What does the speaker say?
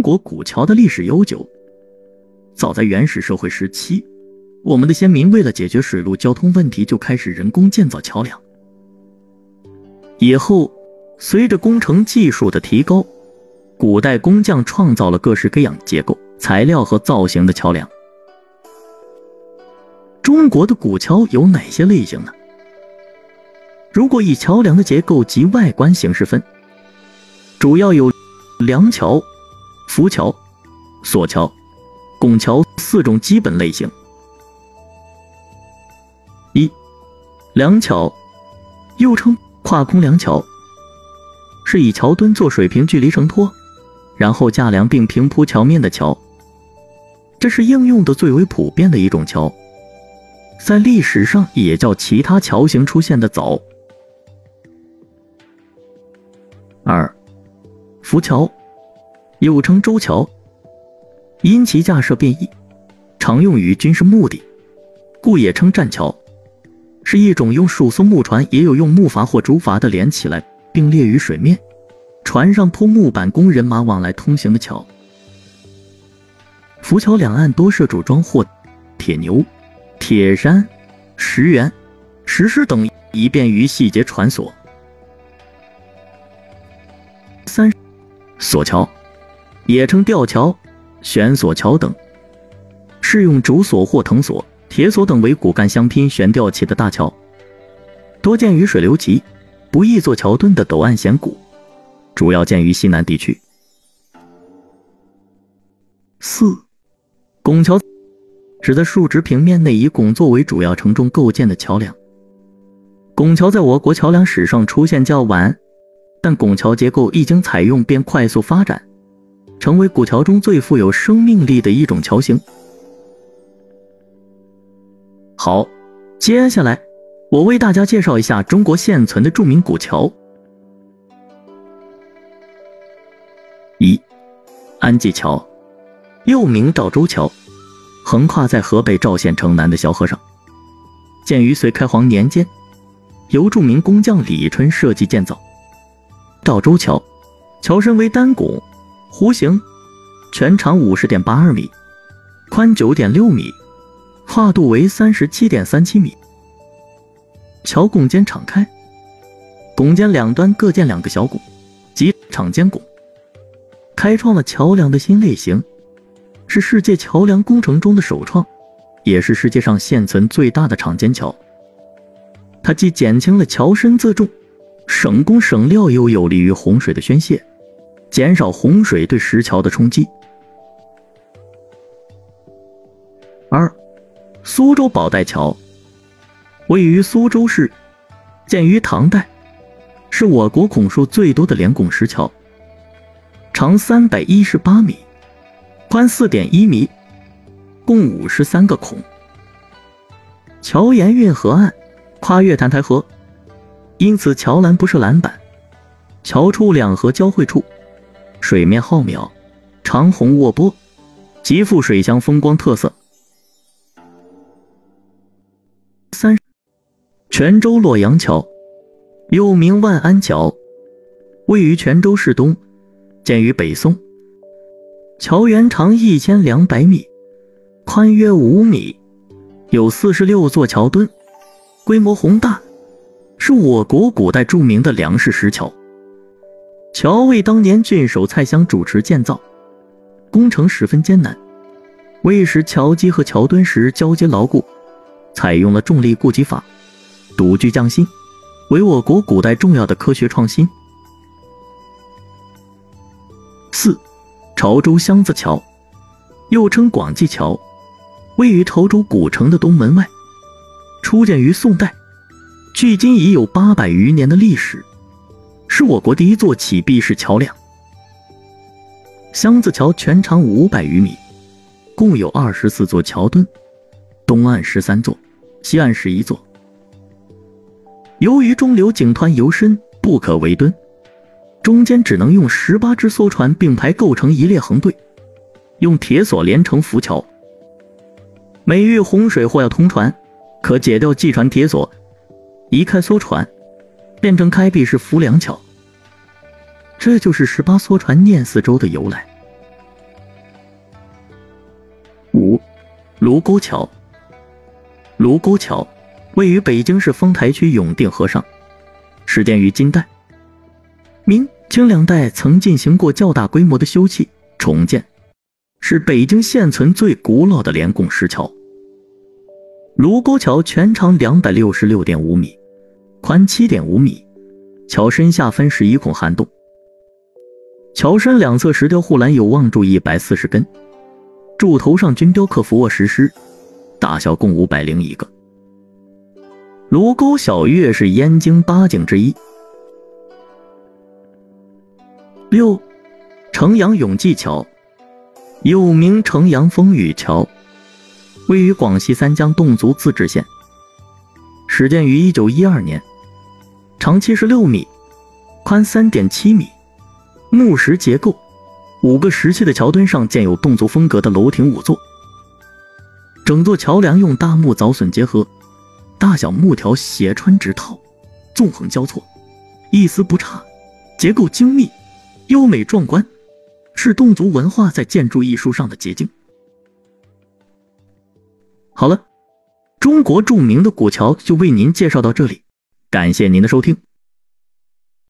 中国古桥的历史悠久，早在原始社会时期，我们的先民为了解决水陆交通问题，就开始人工建造桥梁。以后，随着工程技术的提高，古代工匠创造了各式各样结构、材料和造型的桥梁。中国的古桥有哪些类型呢？如果以桥梁的结构及外观形式分，主要有梁桥。浮桥、索桥、拱桥四种基本类型。一、梁桥，又称跨空梁桥，是以桥墩做水平距离承托，然后架梁并平铺桥面的桥。这是应用的最为普遍的一种桥，在历史上也较其他桥型出现的早。二、浮桥。又称舟桥，因其架设便易，常用于军事目的，故也称栈桥。是一种用树松木船，也有用木筏或竹筏的连起来并列于水面，船上铺木板供人马往来通行的桥。浮桥两岸多设组装或铁牛、铁山、石垣、石狮等，以便于细节船索。三，索桥。也称吊桥、悬索桥等，是用竹索或藤索、铁索等为骨干相拼悬吊起的大桥，多见于水流急、不易做桥墩的陡岸险谷，主要见于西南地区。四拱桥指在竖直平面内以拱作为主要承重构建的桥梁。拱桥在我国桥梁史上出现较晚，但拱桥结构一经采用便快速发展。成为古桥中最富有生命力的一种桥型。好，接下来我为大家介绍一下中国现存的著名古桥。一，安济桥，又名赵州桥，横跨在河北赵县城南的小河上，建于隋开皇年间，由著名工匠李春设计建造。赵州桥，桥身为单拱。弧形，全长五十点八二米，宽九点六米，跨度为三十七点三七米。桥拱间敞开，拱间两端各建两个小拱，即敞间拱，开创了桥梁的新类型，是世界桥梁工程中的首创，也是世界上现存最大的敞间桥。它既减轻了桥身自重，省工省料，又有利于洪水的宣泄。减少洪水对石桥的冲击。二，苏州宝带桥位于苏州市，建于唐代，是我国孔数最多的连拱石桥，长三百一十八米，宽四点一米，共五十三个孔。桥沿运河岸，跨越澹台河，因此桥栏不设栏板，桥出两河交汇处。水面浩渺，长虹卧波，极富水乡风光特色。三，泉州洛阳桥，又名万安桥，位于泉州市东，建于北宋。桥原长一千两百米，宽约五米，有四十六座桥墩，规模宏大，是我国古代著名的梁式石桥。桥为当年郡守蔡襄主持建造，工程十分艰难，为使桥基和桥墩石交接牢固，采用了重力固基法，独具匠心，为我国古代重要的科学创新。四，潮州箱子桥，又称广济桥，位于潮州古城的东门外，初建于宋代，距今已有八百余年的历史。是我国第一座起闭式桥梁。箱子桥全长五百余米，共有二十四座桥墩，东岸十三座，西岸十一座。由于中流井湍尤深，不可围墩，中间只能用十八只梭船并排构成一列横队，用铁索连成浮桥。每遇洪水或要通船，可解掉系船铁索，移开梭船。变成开闭式浮梁桥。这就是十八艘船念四周的由来。五卢沟桥。卢沟桥位于北京市丰台区永定河上始建于金代。明清两代曾进行过较大规模的修葺重建是北京现存最古老的连拱石桥。卢沟桥全长两百六十六点五米宽七点五米，桥身下分十一孔涵洞。桥身两侧石雕护栏有望柱一百四十根，柱头上均雕刻伏卧石狮，大小共五百零一个。卢沟晓月是燕京八景之一。六，城阳永济桥，又名城阳风雨桥，位于广西三江侗族自治县，始建于一九一二年，长七十六米，宽三点七米。木石结构，五个石砌的桥墩上建有侗族风格的楼亭五座。整座桥梁用大木凿榫结合，大小木条斜穿直套，纵横交错，一丝不差，结构精密，优美壮观，是侗族文化在建筑艺术上的结晶。好了，中国著名的古桥就为您介绍到这里，感谢您的收听。